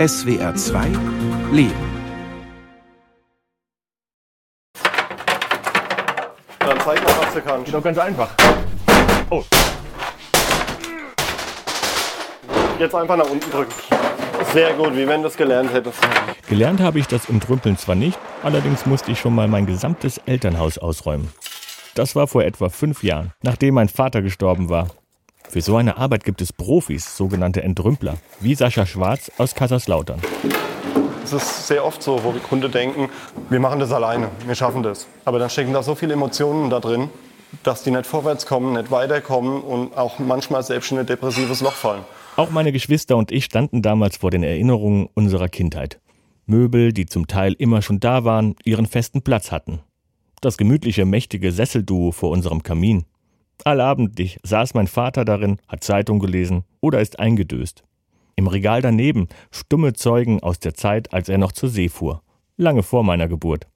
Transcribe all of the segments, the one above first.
SWR 2 Leben. Dann zeig mal, was du kannst. Geht doch ganz einfach. Oh, Jetzt einfach nach unten drücken. Sehr gut, wie wenn du es gelernt hättest. gelernt habe ich das Entrümpeln zwar nicht, allerdings musste ich schon mal mein gesamtes Elternhaus ausräumen. Das war vor etwa fünf Jahren, nachdem mein Vater gestorben war. Für so eine Arbeit gibt es Profis, sogenannte Entrümpler, wie Sascha Schwarz aus Kaiserslautern. Es ist sehr oft so, wo die Kunden denken, wir machen das alleine, wir schaffen das. Aber dann stecken da so viele Emotionen da drin, dass die nicht vorwärts kommen, nicht weiterkommen und auch manchmal selbst in ein depressives Loch fallen. Auch meine Geschwister und ich standen damals vor den Erinnerungen unserer Kindheit. Möbel, die zum Teil immer schon da waren, ihren festen Platz hatten. Das gemütliche, mächtige Sesselduo vor unserem Kamin. Allabendlich saß mein Vater darin, hat Zeitung gelesen oder ist eingedöst. Im Regal daneben stumme Zeugen aus der Zeit, als er noch zur See fuhr. Lange vor meiner Geburt.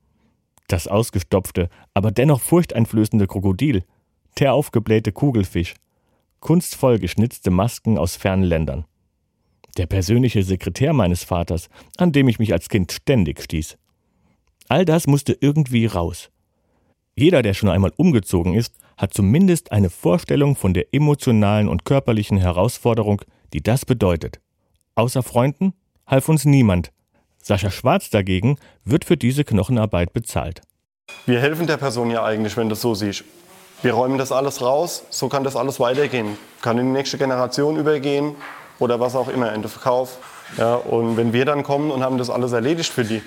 Das ausgestopfte, aber dennoch furchteinflößende Krokodil. Der aufgeblähte Kugelfisch. Kunstvoll geschnitzte Masken aus fernen Ländern. Der persönliche Sekretär meines Vaters, an dem ich mich als Kind ständig stieß. All das musste irgendwie raus. Jeder, der schon einmal umgezogen ist, hat zumindest eine Vorstellung von der emotionalen und körperlichen Herausforderung, die das bedeutet. Außer Freunden half uns niemand. Sascha Schwarz dagegen wird für diese Knochenarbeit bezahlt. Wir helfen der Person ja eigentlich, wenn du so siehst. Wir räumen das alles raus, so kann das alles weitergehen. Kann in die nächste Generation übergehen oder was auch immer, in den Verkauf. Ja, und wenn wir dann kommen und haben das alles erledigt für die,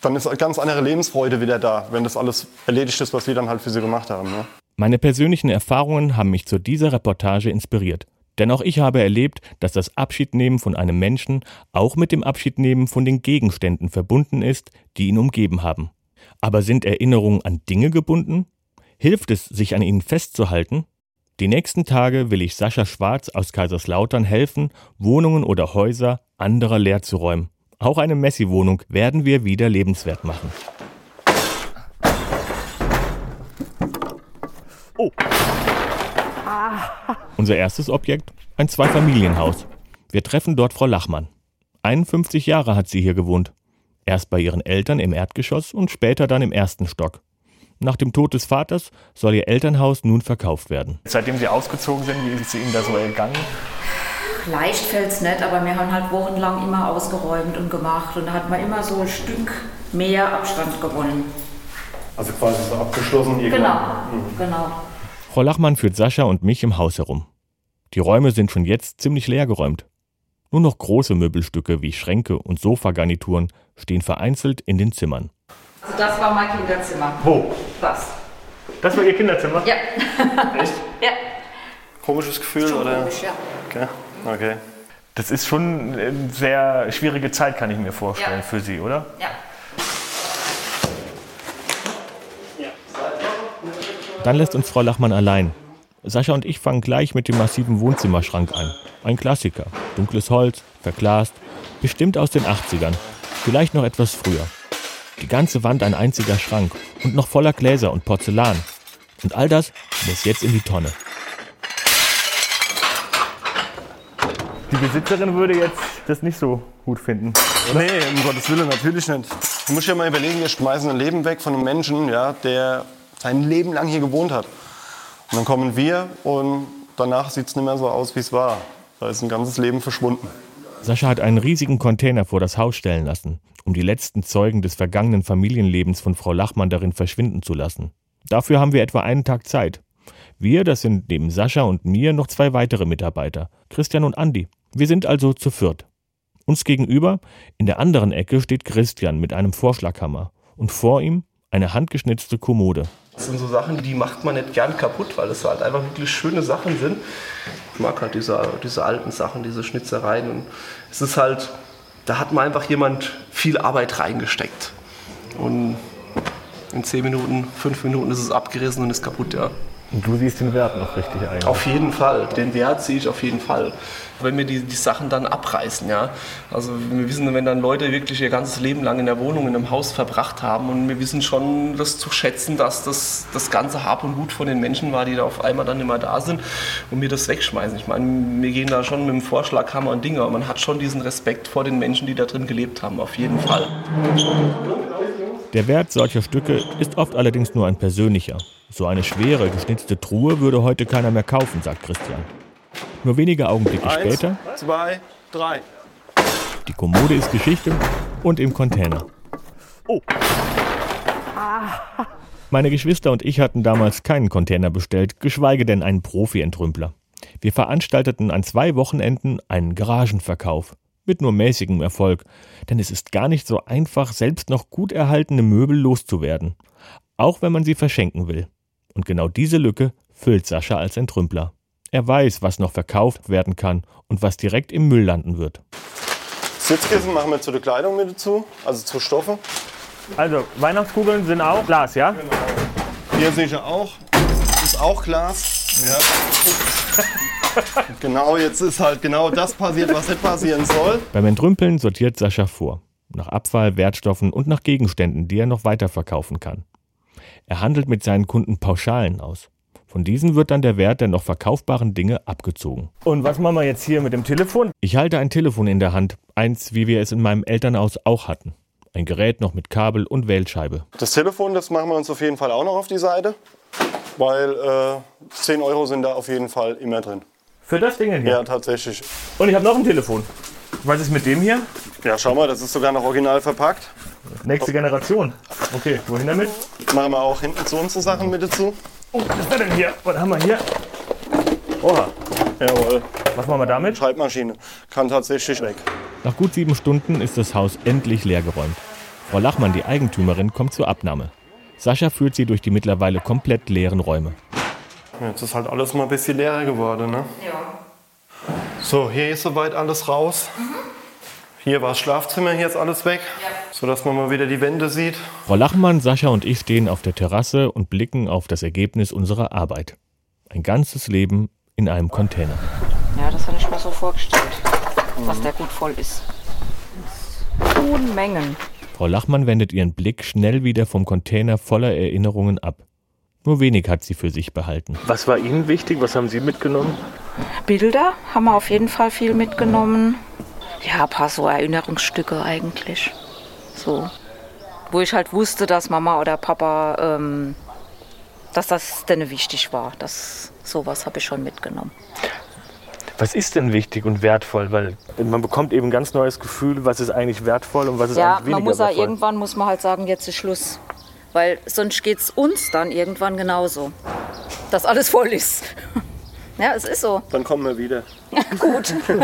dann ist eine ganz andere Lebensfreude wieder da, wenn das alles erledigt ist, was wir dann halt für sie gemacht haben. Ne? Meine persönlichen Erfahrungen haben mich zu dieser Reportage inspiriert. Denn auch ich habe erlebt, dass das Abschiednehmen von einem Menschen auch mit dem Abschiednehmen von den Gegenständen verbunden ist, die ihn umgeben haben. Aber sind Erinnerungen an Dinge gebunden? Hilft es, sich an ihnen festzuhalten? Die nächsten Tage will ich Sascha Schwarz aus Kaiserslautern helfen, Wohnungen oder Häuser anderer leer zu räumen. Auch eine Messi-Wohnung werden wir wieder lebenswert machen. Oh. Unser erstes Objekt, ein Zweifamilienhaus. Wir treffen dort Frau Lachmann. 51 Jahre hat sie hier gewohnt. Erst bei ihren Eltern im Erdgeschoss und später dann im ersten Stock. Nach dem Tod des Vaters soll ihr Elternhaus nun verkauft werden. Seitdem Sie ausgezogen sind, wie ist es Ihnen da so ergangen? Leicht fällt es nicht, aber wir haben halt wochenlang immer ausgeräumt und gemacht und da hat man immer so ein Stück mehr Abstand gewonnen. Also quasi so abgeschlossen. Genau, genau. Frau Lachmann führt Sascha und mich im Haus herum. Die Räume sind schon jetzt ziemlich leer geräumt. Nur noch große Möbelstücke wie Schränke und Sofagarnituren stehen vereinzelt in den Zimmern. Also das war mein Kinderzimmer. Wo? Das. Das war Ihr Kinderzimmer? Ja. Echt? Ja. Komisches Gefühl, Schon oder? komisch, ja. Okay. okay. Das ist schon eine sehr schwierige Zeit, kann ich mir vorstellen, Ja. für Sie, oder? Ja. Dann lässt uns Frau Lachmann allein. Sascha und ich fangen gleich mit dem massiven Wohnzimmerschrank an. Ein Klassiker. Dunkles Holz, verglast, bestimmt aus den 80ern. Vielleicht noch etwas früher. Die ganze Wand ein einziger Schrank und noch voller Gläser und Porzellan. Und all das muss jetzt in die Tonne. Die Besitzerin würde jetzt das nicht so gut finden. Nee, um Gottes Willen, natürlich nicht. Du musst dir mal überlegen, wir schmeißen ein Leben weg von einem Menschen, ja, der sein Leben lang hier gewohnt hat. Und dann kommen wir und danach sieht es nicht mehr so aus, wie es war. Da ist ein ganzes Leben verschwunden. Sascha hat einen riesigen Container vor das Haus stellen lassen, um die letzten Zeugen des vergangenen Familienlebens von Frau Lachmann darin verschwinden zu lassen. Dafür haben wir etwa einen Tag Zeit. Wir, das sind neben Sascha und mir noch zwei weitere Mitarbeiter, Christian und Andi. Wir sind also zu viert. Uns gegenüber, in der anderen Ecke, steht Christian mit einem Vorschlaghammer und vor ihm eine handgeschnitzte Kommode. Das sind so Sachen, die macht man nicht gern kaputt, weil es halt einfach wirklich schöne Sachen sind. Ich mag halt diese, diese alten Sachen, diese Schnitzereien. Und es ist halt, da hat man einfach jemand viel Arbeit reingesteckt. Und in 10 Minuten, 5 Minuten ist es abgerissen und ist kaputt, ja. Und du siehst den Wert noch richtig eigentlich. Auf jeden Fall, den Wert sehe ich auf jeden Fall. Wenn wir die, die Sachen dann abreißen, ja. Also wir wissen, wenn dann Leute wirklich ihr ganzes Leben lang in der Wohnung, in einem Haus verbracht haben und wir wissen schon das zu schätzen, dass das das ganze Hab und Gut von den Menschen war, die da auf einmal dann immer da sind und mir das wegschmeißen. Ich meine, wir gehen da schon mit dem Vorschlaghammer und Dinge, aber man hat schon diesen Respekt vor den Menschen, die da drin gelebt haben, auf jeden Fall. Der Wert solcher Stücke ist oft allerdings nur ein persönlicher. So eine schwere, geschnitzte Truhe würde heute keiner mehr kaufen, sagt Christian. Nur wenige Augenblicke Eins, später, zwei, drei. die Kommode ist Geschichte und im Container. Oh. Meine Geschwister und ich hatten damals keinen Container bestellt, geschweige denn einen Profi-Entrümpler. Wir veranstalteten an zwei Wochenenden einen Garagenverkauf. Mit nur mäßigem Erfolg, denn es ist gar nicht so einfach, selbst noch gut erhaltene Möbel loszuwerden. Auch wenn man sie verschenken will. Und genau diese Lücke füllt Sascha als Entrümpler. Er weiß, was noch verkauft werden kann und was direkt im Müll landen wird. Sitzkissen machen wir zu der Kleidung mit dazu, also zu Stoffe. Also, Weihnachtskugeln sind auch Glas, ja? Hier sehe ich ja auch. Ist auch Glas. Ja. genau, jetzt ist halt genau das passiert, was nicht passieren soll. Beim Entrümpeln sortiert Sascha vor. Nach Abfall, Wertstoffen und nach Gegenständen, die er noch weiterverkaufen kann. Er handelt mit seinen Kunden Pauschalen aus. Von diesen wird dann der Wert der noch verkaufbaren Dinge abgezogen. Und was machen wir jetzt hier mit dem Telefon? Ich halte ein Telefon in der Hand, eins, wie wir es in meinem Elternhaus auch hatten. Ein Gerät noch mit Kabel und Wählscheibe. Das Telefon, das machen wir uns auf jeden Fall auch noch auf die Seite, weil äh, 10 Euro sind da auf jeden Fall immer drin. Für das Ding hier. Ja, tatsächlich. Und ich habe noch ein Telefon. Was ist mit dem hier? Ja, schau mal, das ist sogar noch original verpackt. Nächste Generation. Okay, wohin damit? Machen wir auch hinten zu unsere Sachen mit dazu. Oh, was ist denn hier? Was haben wir hier? Oha. Jawohl, Was machen wir damit? Schreibmaschine. Kann tatsächlich weg. Nach gut sieben Stunden ist das Haus endlich leergeräumt. Frau Lachmann, die Eigentümerin, kommt zur Abnahme. Sascha führt sie durch die mittlerweile komplett leeren Räume. Jetzt ist halt alles mal ein bisschen leerer geworden, ne? Ja. So, hier ist soweit alles raus. Hier war das Schlafzimmer, hier ist alles weg, sodass man mal wieder die Wände sieht. Frau Lachmann, Sascha und ich stehen auf der Terrasse und blicken auf das Ergebnis unserer Arbeit. Ein ganzes Leben in einem Container. Ja, das habe ich mir so vorgestellt, dass der gut voll ist. Unmengen. Frau Lachmann wendet ihren Blick schnell wieder vom Container voller Erinnerungen ab. Nur wenig hat sie für sich behalten. Was war Ihnen wichtig? Was haben Sie mitgenommen? Bilder haben wir auf jeden Fall viel mitgenommen. Ja, ein paar so Erinnerungsstücke eigentlich. So. Wo ich halt wusste, dass Mama oder Papa, ähm, dass das denen wichtig war. Das, sowas habe ich schon mitgenommen. Was ist denn wichtig und wertvoll? Weil man bekommt eben ein ganz neues Gefühl, was ist eigentlich wertvoll und was ist Ja, eigentlich weniger man muss ja wertvoll. irgendwann muss man halt sagen, jetzt ist Schluss. Weil sonst geht es uns dann irgendwann genauso. Dass alles voll ist. Ja, es ist so. Dann kommen wir wieder. Gut.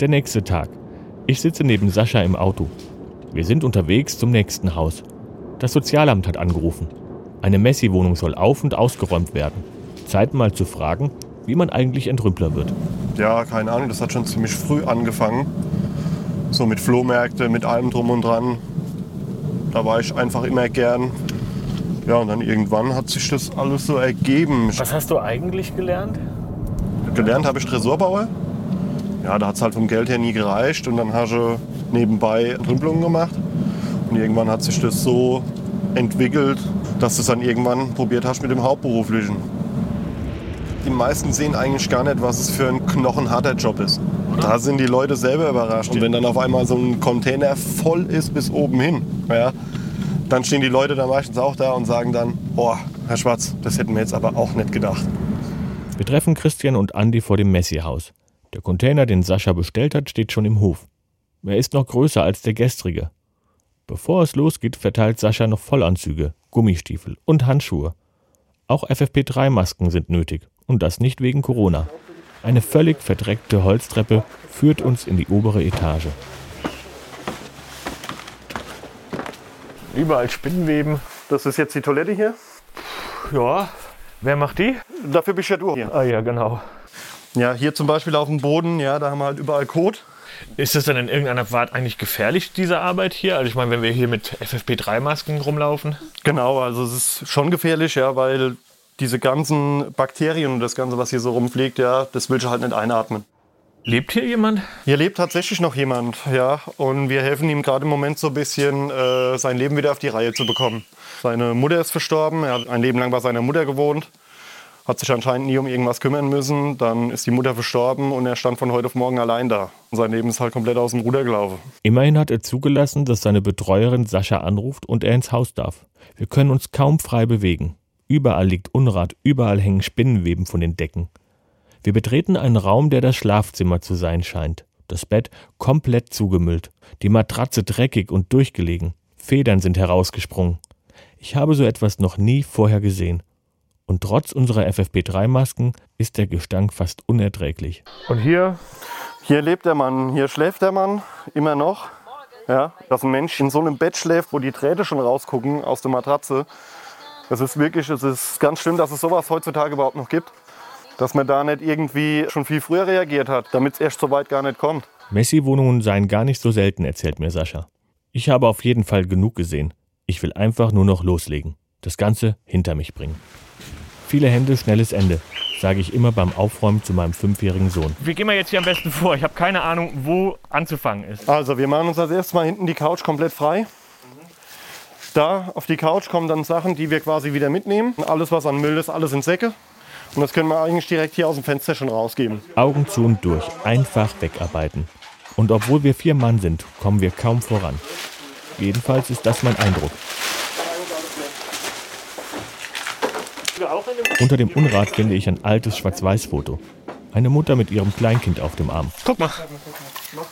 Der nächste Tag. Ich sitze neben Sascha im Auto. Wir sind unterwegs zum nächsten Haus. Das Sozialamt hat angerufen. Eine Messi-Wohnung soll auf- und ausgeräumt werden. Zeit mal zu fragen, wie man eigentlich Entrümpler wird. Ja, keine Ahnung, das hat schon ziemlich früh angefangen. So mit Flohmärkte, mit allem drum und dran. Da war ich einfach immer gern. Ja, und dann irgendwann hat sich das alles so ergeben. Was hast du eigentlich gelernt? Gelernt habe ich Tresorbauer. Ja, da hat es halt vom Geld her nie gereicht. Und dann habe ich nebenbei Entrümpelungen gemacht. Und irgendwann hat sich das so entwickelt, dass du es dann irgendwann probiert hast mit dem Hauptberuflichen. Die meisten sehen eigentlich gar nicht, was es für ein knochenharter Job ist. Da sind die Leute selber überrascht. Und wenn dann auf einmal so ein Container voll ist bis oben hin, ja, dann stehen die Leute da meistens auch da und sagen dann, boah, Herr Schwarz, das hätten wir jetzt aber auch nicht gedacht. Wir treffen Christian und Andi vor dem Messi-Haus. Der Container, den Sascha bestellt hat, steht schon im Hof. Er ist noch größer als der gestrige. Bevor es losgeht, verteilt Sascha noch Vollanzüge, Gummistiefel und Handschuhe. Auch FFP3-Masken sind nötig. Und das nicht wegen Corona. Eine völlig verdreckte Holztreppe führt uns in die obere Etage. Überall Spinnenweben. Das ist jetzt die Toilette hier. Ja. Wer macht die? Dafür bist ja du hier. Ah ja, genau. Ja, hier zum Beispiel auf dem Boden, ja, da haben wir halt überall Kot. Ist das dann in irgendeiner Art eigentlich gefährlich, diese Arbeit hier? Also ich meine, wenn wir hier mit FFP3-Masken rumlaufen? Genau, also es ist schon gefährlich, ja, weil diese ganzen Bakterien und das Ganze, was hier so rumfliegt, ja, das willst du halt nicht einatmen. Lebt hier jemand? Hier lebt tatsächlich noch jemand, ja, und wir helfen ihm gerade im Moment so ein bisschen, äh, sein Leben wieder auf die Reihe zu bekommen. Seine Mutter ist verstorben, er hat ein Leben lang bei seiner Mutter gewohnt, hat sich anscheinend nie um irgendwas kümmern müssen. Dann ist die Mutter verstorben und er stand von heute auf morgen allein da. Und sein Leben ist halt komplett aus dem Ruder gelaufen. Immerhin hat er zugelassen, dass seine Betreuerin Sascha anruft und er ins Haus darf. Wir können uns kaum frei bewegen. Überall liegt Unrat, überall hängen Spinnenweben von den Decken. Wir betreten einen Raum, der das Schlafzimmer zu sein scheint. Das Bett komplett zugemüllt, die Matratze dreckig und durchgelegen. Federn sind herausgesprungen. Ich habe so etwas noch nie vorher gesehen. Und trotz unserer FFP3-Masken ist der Gestank fast unerträglich. Und hier? Hier lebt der Mann, hier schläft der Mann immer noch. Ja, dass ein Mensch in so einem Bett schläft, wo die Drähte schon rausgucken aus der Matratze. Das ist wirklich, es ist ganz schlimm, dass es sowas heutzutage überhaupt noch gibt. Dass man da nicht irgendwie schon viel früher reagiert hat, damit es erst so weit gar nicht kommt. Messi-Wohnungen seien gar nicht so selten, erzählt mir Sascha. Ich habe auf jeden Fall genug gesehen. Ich will einfach nur noch loslegen. Das Ganze hinter mich bringen. Viele Hände, schnelles Ende, sage ich immer beim Aufräumen zu meinem fünfjährigen Sohn. Wie gehen wir jetzt hier am besten vor? Ich habe keine Ahnung, wo anzufangen ist. Also, wir machen uns als erstes mal hinten die Couch komplett frei. Da auf die Couch kommen dann Sachen, die wir quasi wieder mitnehmen. Alles, was an Müll ist, alles in Säcke. Und das können wir eigentlich direkt hier aus dem Fenster schon rausgeben. Augen zu und durch, einfach wegarbeiten. Und obwohl wir vier Mann sind, kommen wir kaum voran. Jedenfalls ist das mein Eindruck. Unter dem Unrat finde ich ein altes Schwarz-Weiß-Foto. Eine Mutter mit ihrem Kleinkind auf dem Arm. Guck mal.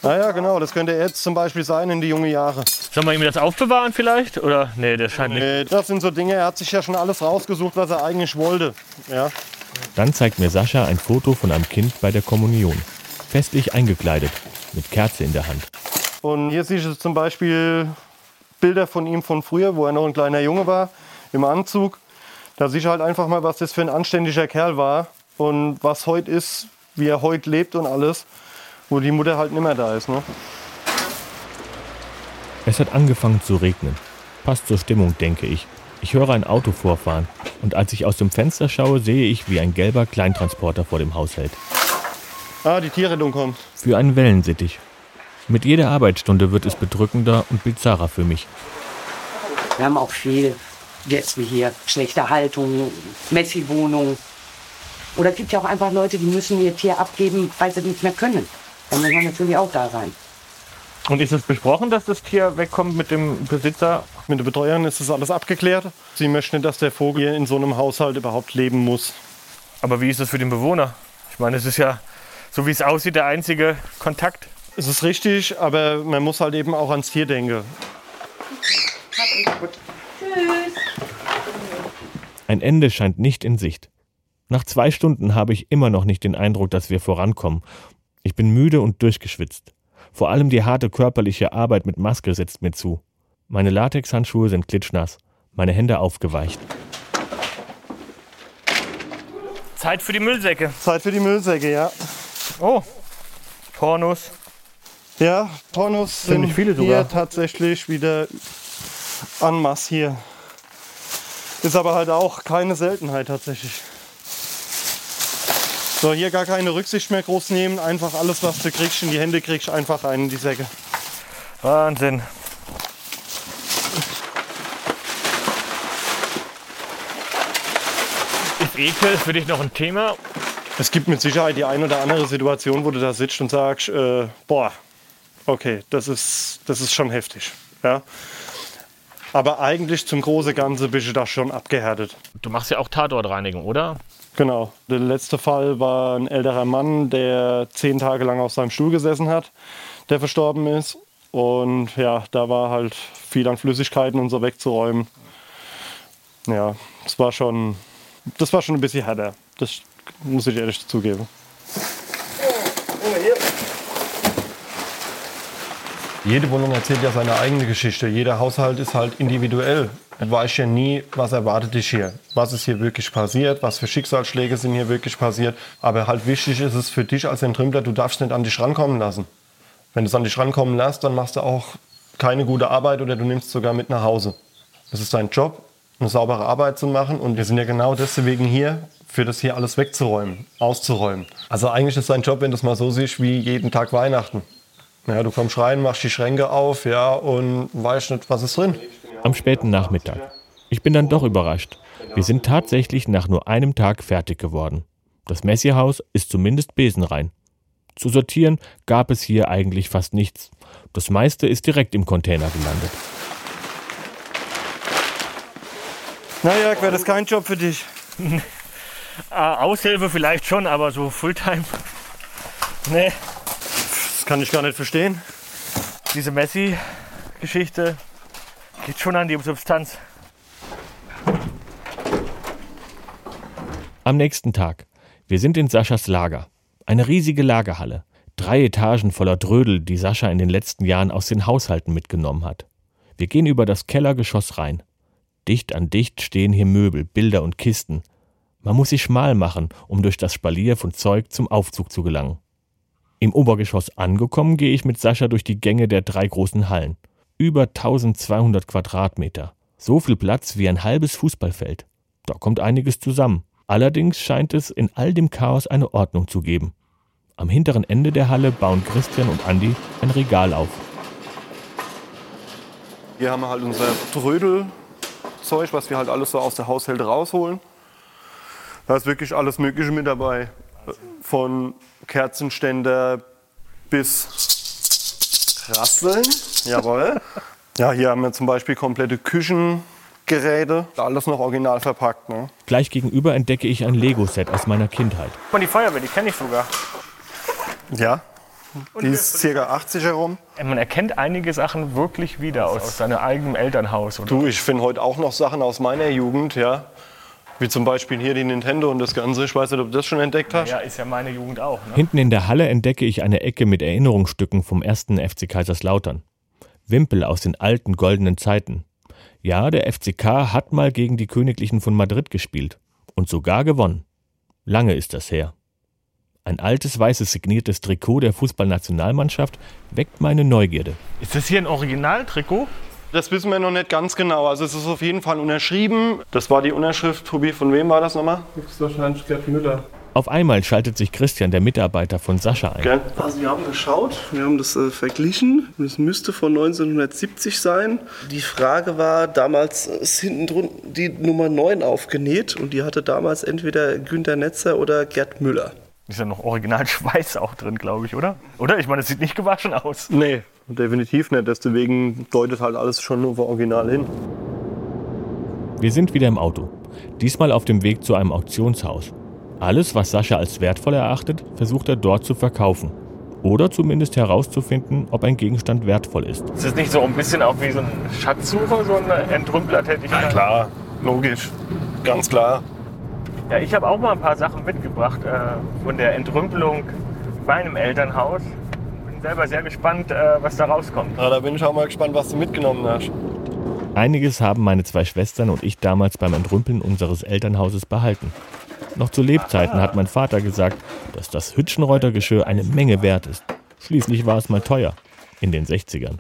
Naja, genau, das könnte jetzt zum Beispiel sein in die junge Jahre. Sollen wir ihm das aufbewahren vielleicht? Oder? Nee, das scheint nicht. Äh, Das sind so Dinge, er hat sich ja schon alles rausgesucht, was er eigentlich wollte. Ja. Dann zeigt mir Sascha ein Foto von einem Kind bei der Kommunion. Festlich eingekleidet, mit Kerze in der Hand. Und hier siehst du zum Beispiel Bilder von ihm von früher, wo er noch ein kleiner Junge war, im Anzug. Da siehst du halt einfach mal, was das für ein anständiger Kerl war und was heute ist, wie er heute lebt und alles, wo die Mutter halt nicht mehr da ist. Ne? Es hat angefangen zu regnen. Passt zur Stimmung, denke ich. Ich höre ein Auto vorfahren und als ich aus dem Fenster schaue, sehe ich, wie ein gelber Kleintransporter vor dem Haus hält. Ah, die Tierrettung kommt. Für einen Wellensittich. Mit jeder Arbeitsstunde wird es bedrückender und bizarrer für mich. Wir haben auch viel, jetzt wie hier, schlechte Haltung, Messi-Wohnung. Oder es gibt ja auch einfach Leute, die müssen ihr Tier abgeben, weil sie nicht mehr können. Dann muss man natürlich auch da sein. Und ist es besprochen, dass das Tier wegkommt mit dem Besitzer? Mit den Betreuern ist das alles abgeklärt. Sie möchten nicht, dass der Vogel hier in so einem Haushalt überhaupt leben muss. Aber wie ist das für den Bewohner? Ich meine, es ist ja, so wie es aussieht, der einzige Kontakt. Es ist richtig, aber man muss halt eben auch ans Tier denken. Ein Ende scheint nicht in Sicht. Nach zwei Stunden habe ich immer noch nicht den Eindruck, dass wir vorankommen. Ich bin müde und durchgeschwitzt. Vor allem die harte körperliche Arbeit mit Maske setzt mir zu. Meine Latexhandschuhe sind klitschnass, meine Hände aufgeweicht. Zeit für die Müllsäcke. Zeit für die Müllsäcke, ja. Oh, Pornos. Ja, Pornos sind viele hier sogar. tatsächlich wieder masse hier. Ist aber halt auch keine Seltenheit tatsächlich. So, hier gar keine Rücksicht mehr groß nehmen. Einfach alles, was du kriegst, in die Hände kriegst, einfach rein in die Säcke. Wahnsinn. Ist Ekel für dich noch ein Thema? Es gibt mit Sicherheit die ein oder andere Situation, wo du da sitzt und sagst, äh, boah, okay, das ist, das ist schon heftig. Ja? Aber eigentlich zum großen Ganze bist du da schon abgehärtet. Du machst ja auch Tatortreinigung, oder? Genau. Der letzte Fall war ein älterer Mann, der zehn Tage lang auf seinem Stuhl gesessen hat, der verstorben ist. Und ja, da war halt viel an Flüssigkeiten und so wegzuräumen. Ja, das war schon, das war schon ein bisschen härter. Das muss ich ehrlich zugeben. Jede Wohnung erzählt ja seine eigene Geschichte. Jeder Haushalt ist halt individuell. Du weißt ja nie, was erwartet dich hier. Was ist hier wirklich passiert? Was für Schicksalsschläge sind hier wirklich passiert? Aber halt wichtig ist es für dich als Entrümpler, du darfst nicht an dich rankommen lassen. Wenn du es an dich rankommen lässt, dann machst du auch keine gute Arbeit oder du nimmst es sogar mit nach Hause. Das ist dein Job, eine saubere Arbeit zu machen und wir sind ja genau deswegen hier, für das hier alles wegzuräumen, auszuräumen. Also eigentlich ist dein Job, wenn du es mal so siehst, wie jeden Tag Weihnachten. Ja, du kommst rein, machst die Schränke auf, ja, und weißt nicht, was ist drin. Am späten Nachmittag. Ich bin dann doch überrascht. Wir sind tatsächlich nach nur einem Tag fertig geworden. Das Messierhaus ist zumindest besenrein. Zu sortieren gab es hier eigentlich fast nichts. Das meiste ist direkt im Container gelandet. Na Jörg, wäre das kein Job für dich? Äh, Aushilfe vielleicht schon, aber so Fulltime. Nee, Das kann ich gar nicht verstehen. diese Messi-Geschichte geht schon an die Substanz. Am nächsten Tag. Wir sind in Saschas Lager. Eine riesige Lagerhalle. Drei Etagen voller Drödel, die Sascha in den letzten Jahren aus den Haushalten mitgenommen hat. Wir gehen über das Kellergeschoss rein. Dicht an dicht stehen hier Möbel, Bilder und Kisten. Man muss sich schmal machen, um durch das Spalier von Zeug zum Aufzug zu gelangen. Im Obergeschoss angekommen, gehe ich mit Sascha durch die Gänge der drei großen Hallen. Über 1200 Quadratmeter. So viel Platz wie ein halbes Fußballfeld. Da kommt einiges zusammen. Allerdings scheint es in all dem Chaos eine Ordnung zu geben. Am hinteren Ende der Halle bauen Christian und Andi ein Regal auf. Hier haben wir halt unser Trödelzeug, was wir halt alles so aus der Haushälfte rausholen. Da ist wirklich alles Mögliche mit dabei. Von Kerzenständer bis Rasseln. Jawohl. Ja, hier haben wir zum Beispiel komplette Küchengeräte. Alles noch original verpackt. Ne? Gleich gegenüber entdecke ich ein Lego-Set aus meiner Kindheit. Guck mal, die Feuerwehr, die kenne ich sogar. Ja, die ist circa 80 herum. Man erkennt einige Sachen wirklich wieder aus, aus seinem eigenen Elternhaus. Oder? Du, ich finde heute auch noch Sachen aus meiner Jugend, ja. Wie zum Beispiel hier die Nintendo und das Ganze. Ich weiß nicht, ob du das schon entdeckt hast. Ja, ist ja meine Jugend auch. Ne? Hinten in der Halle entdecke ich eine Ecke mit Erinnerungsstücken vom ersten FC Kaiserslautern. Wimpel aus den alten goldenen Zeiten. Ja, der FCK hat mal gegen die Königlichen von Madrid gespielt und sogar gewonnen. Lange ist das her. Ein altes weißes signiertes Trikot der Fußballnationalmannschaft weckt meine Neugierde. Ist das hier ein Originaltrikot? Das wissen wir noch nicht ganz genau. Also es ist auf jeden Fall unterschrieben. Das war die Unterschrift, Tobi, von wem war das nochmal? Das ist wahrscheinlich Gerd Müller. Auf einmal schaltet sich Christian, der Mitarbeiter von Sascha, ein. Also wir haben geschaut, wir haben das äh, verglichen. Das müsste von 1970 sein. Die Frage war, damals ist hinten drunter die Nummer 9 aufgenäht und die hatte damals entweder Günter Netzer oder Gerd Müller. Ist ja noch Original Schweiß auch drin, glaube ich, oder? Oder? Ich meine, es sieht nicht gewaschen aus. Nee, definitiv nicht. Deswegen deutet halt alles schon nur auf Original hin. Wir sind wieder im Auto. Diesmal auf dem Weg zu einem Auktionshaus. Alles, was Sascha als wertvoll erachtet, versucht er dort zu verkaufen. Oder zumindest herauszufinden, ob ein Gegenstand wertvoll ist. Ist das nicht so ein bisschen auch wie so ein Schatzsucher, so eine Entrümplertätigkeit? Klar, logisch. Ganz klar. Ja, ich habe auch mal ein paar Sachen mitgebracht äh, von der Entrümpelung bei einem Elternhaus. Bin selber sehr gespannt, äh, was da rauskommt. Na, da bin ich auch mal gespannt, was du mitgenommen hast. Einiges haben meine zwei Schwestern und ich damals beim Entrümpeln unseres Elternhauses behalten. Noch zu Lebzeiten hat mein Vater gesagt, dass das Hütchenreuter Geschirr eine Menge wert ist. Schließlich war es mal teuer. In den 60ern.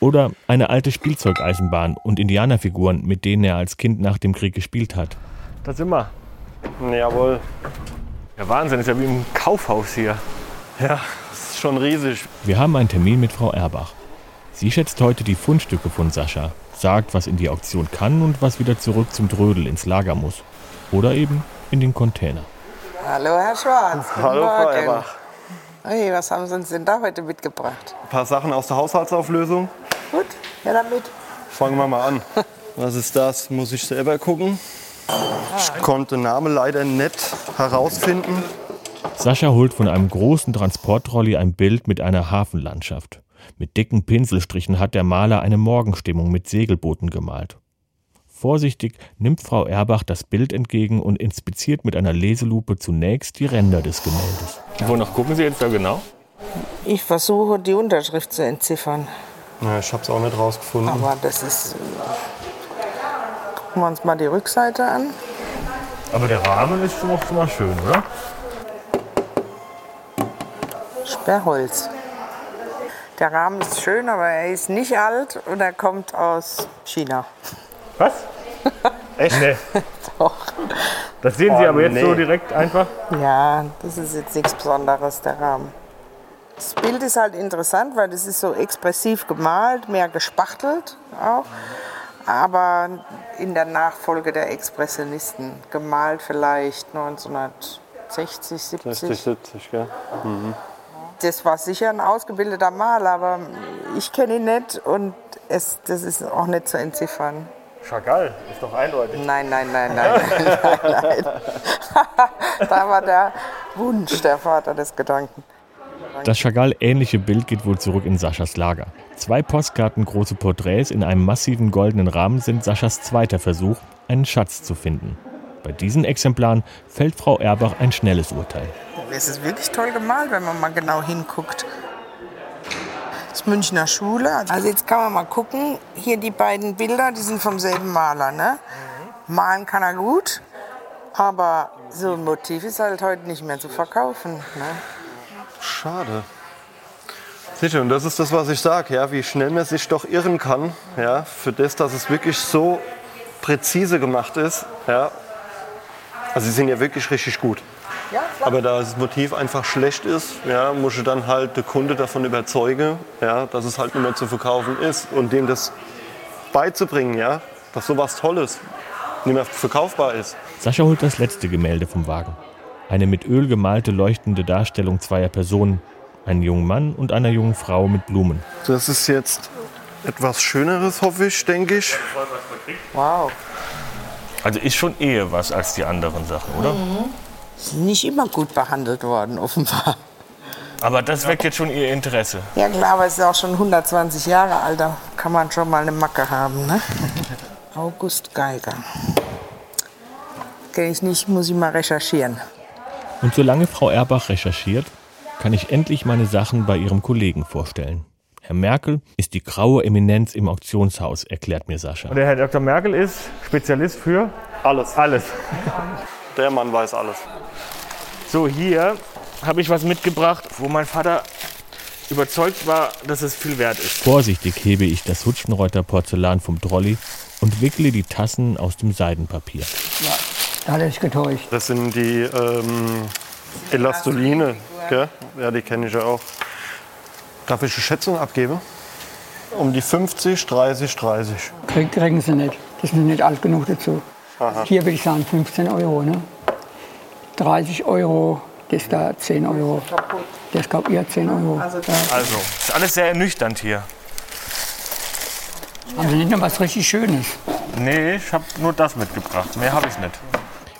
Oder eine alte Spielzeugeisenbahn und Indianerfiguren, mit denen er als Kind nach dem Krieg gespielt hat. Da sind wir. Jawohl. Ja, Wahnsinn, ist ja wie im Kaufhaus hier. Ja, das ist schon riesig. Wir haben einen Termin mit Frau Erbach. Sie schätzt heute die Fundstücke von Sascha, sagt, was in die Auktion kann und was wieder zurück zum Drödel ins Lager muss. Oder eben in den Container. Hallo Herr Schwarz. Hallo, Frau. Erbach. Hey, was haben Sie uns denn da heute mitgebracht? Ein paar Sachen aus der Haushaltsauflösung. Gut, ja damit. Fangen wir mal an. Was ist das? Muss ich selber gucken. Ich konnte den Namen leider nicht herausfinden. Sascha holt von einem großen Transporttrolley ein Bild mit einer Hafenlandschaft. Mit dicken Pinselstrichen hat der Maler eine Morgenstimmung mit Segelbooten gemalt. Vorsichtig nimmt Frau Erbach das Bild entgegen und inspiziert mit einer Leselupe zunächst die Ränder des Gemäldes. Wonach gucken Sie jetzt da genau? Ich versuche die Unterschrift zu entziffern. Ja, ich habe es auch nicht rausgefunden. Aber das ist. Gucken wir uns mal die Rückseite an. Aber der Rahmen ist schon auch schon mal schön, oder? Sperrholz. Der Rahmen ist schön, aber er ist nicht alt und er kommt aus China. Was? Echt? Nee. Doch. Das sehen Sie Oh, aber jetzt so nee. direkt einfach. Ja, das ist jetzt nichts Besonderes, der Rahmen. Das Bild ist halt interessant, weil das ist so expressiv gemalt, mehr gespachtelt auch. Aber in der Nachfolge der Expressionisten gemalt vielleicht 1960, 70. 60, 70, gell? Das war sicher ein ausgebildeter Maler, aber ich kenne ihn nicht und es, das ist auch nicht zu entziffern. Chagall, ist doch eindeutig. Nein, nein, nein, nein, nein, nein, nein. da war der Wunsch der Vater des Gedanken. Das Chagall-ähnliche Bild geht wohl zurück in Saschas Lager. Zwei Postkarten große Porträts in einem massiven goldenen Rahmen sind Saschas zweiter Versuch, einen Schatz zu finden. Bei diesen Exemplaren fällt Frau Erbach ein schnelles Urteil. Es ist wirklich toll gemalt, wenn man mal genau hinguckt. Das Münchner Schule. Also jetzt kann man mal gucken. Hier die beiden Bilder, die sind vom selben Maler. Ne? Malen kann er gut, aber so ein Motiv ist halt heute nicht mehr zu verkaufen. Ne? Schade. Sicher, und das ist das, was ich sage, ja, wie schnell man sich doch irren kann, ja, für das, dass es wirklich so präzise gemacht ist. Ja. Also sie sind ja wirklich richtig gut. Aber da das Motiv einfach schlecht ist, ja, muss ich dann halt den Kunde davon überzeugen, ja, dass es halt nicht mehr zu verkaufen ist und dem das beizubringen, ja, dass sowas Tolles nicht mehr verkaufbar ist. Sascha holt das letzte Gemälde vom Wagen. Eine mit Öl gemalte leuchtende Darstellung zweier Personen, einen jungen Mann und einer jungen Frau mit Blumen. Das ist jetzt etwas Schöneres, hoffe ich, denke ich. Wow. Also ist schon eher was als die anderen Sachen, oder? Sind nicht immer gut behandelt worden, offenbar. Aber das weckt jetzt schon Ihr Interesse. Ja klar, aber es ist auch schon 120 Jahre alt, da kann man schon mal eine Macke haben. Ne? August Geiger. Kenne ich nicht, muss ich mal recherchieren. Und solange Frau Erbach recherchiert, kann ich endlich meine Sachen bei ihrem Kollegen vorstellen. Herr Merkel ist die graue Eminenz im Auktionshaus, erklärt mir Sascha. Und der Herr Dr. Merkel ist Spezialist für Alles. alles. Der Mann weiß alles. So, hier habe ich was mitgebracht, wo mein Vater überzeugt war, dass es viel wert ist. Vorsichtig hebe ich das Hutschenreuter Porzellan vom Trolley und wickle die Tassen aus dem Seidenpapier. Da hat er sich getäuscht. Das sind die ähm, Elastoline. Gell? Ja, die kenne ich ja auch. Darf ich eine Schätzung abgeben? Um die 50, 30, 30. Krieg, kriegen sie nicht. Das sind nicht alt genug dazu. Hier würde ich sagen 15 Euro. Ne? 30 Euro, das da 10 Euro. Das gab ihr 10 Euro. Also. Also, ist alles sehr ernüchternd hier. Haben sie nicht noch was richtig Schönes? Nee, ich habe nur das mitgebracht. Mehr habe ich nicht.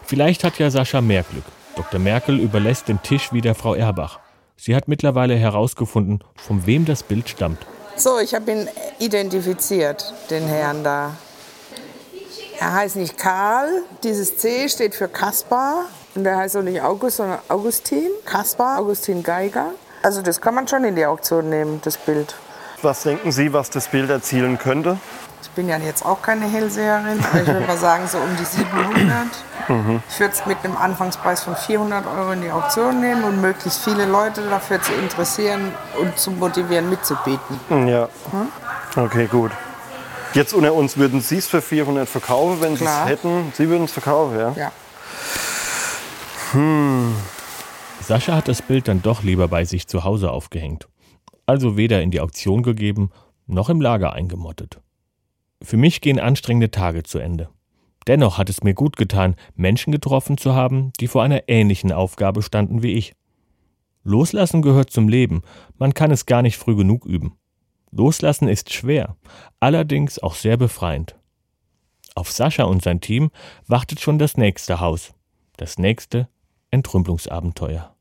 Vielleicht hat ja Sascha mehr Glück. Dr. Merkel überlässt den Tisch wieder Frau Erbach. Sie hat mittlerweile herausgefunden, von wem das Bild stammt. So, ich habe ihn identifiziert, den Herrn da. Er heißt nicht Karl, dieses C steht für Kaspar. Und der heißt auch nicht August, sondern Augustin. Kaspar, Augustin Geiger. Also das kann man schon in die Auktion nehmen, das Bild. Was denken Sie, was das Bild erzielen könnte? Ich bin ja jetzt auch keine Hellseherin, aber ich würde mal sagen so um die 700. Ich würde es mit einem Anfangspreis von 400 Euro in die Auktion nehmen und möglichst viele Leute dafür zu interessieren und zu motivieren mitzubieten. Ja. Okay, gut. Jetzt unter uns würden Sie es für 400 verkaufen, wenn Sie es Klar. hätten. Sie würden es verkaufen, ja? Ja. Sascha hat das Bild dann doch lieber bei sich zu Hause aufgehängt. Also weder in die Auktion gegeben, noch im Lager eingemottet. Für mich gehen anstrengende Tage zu Ende. Dennoch hat es mir gut getan, Menschen getroffen zu haben, die vor einer ähnlichen Aufgabe standen wie ich. Loslassen gehört zum Leben, man kann es gar nicht früh genug üben. Loslassen ist schwer, allerdings auch sehr befreiend. Auf Sascha und sein Team wartet schon das nächste Haus, das nächste Entrümpelungsabenteuer.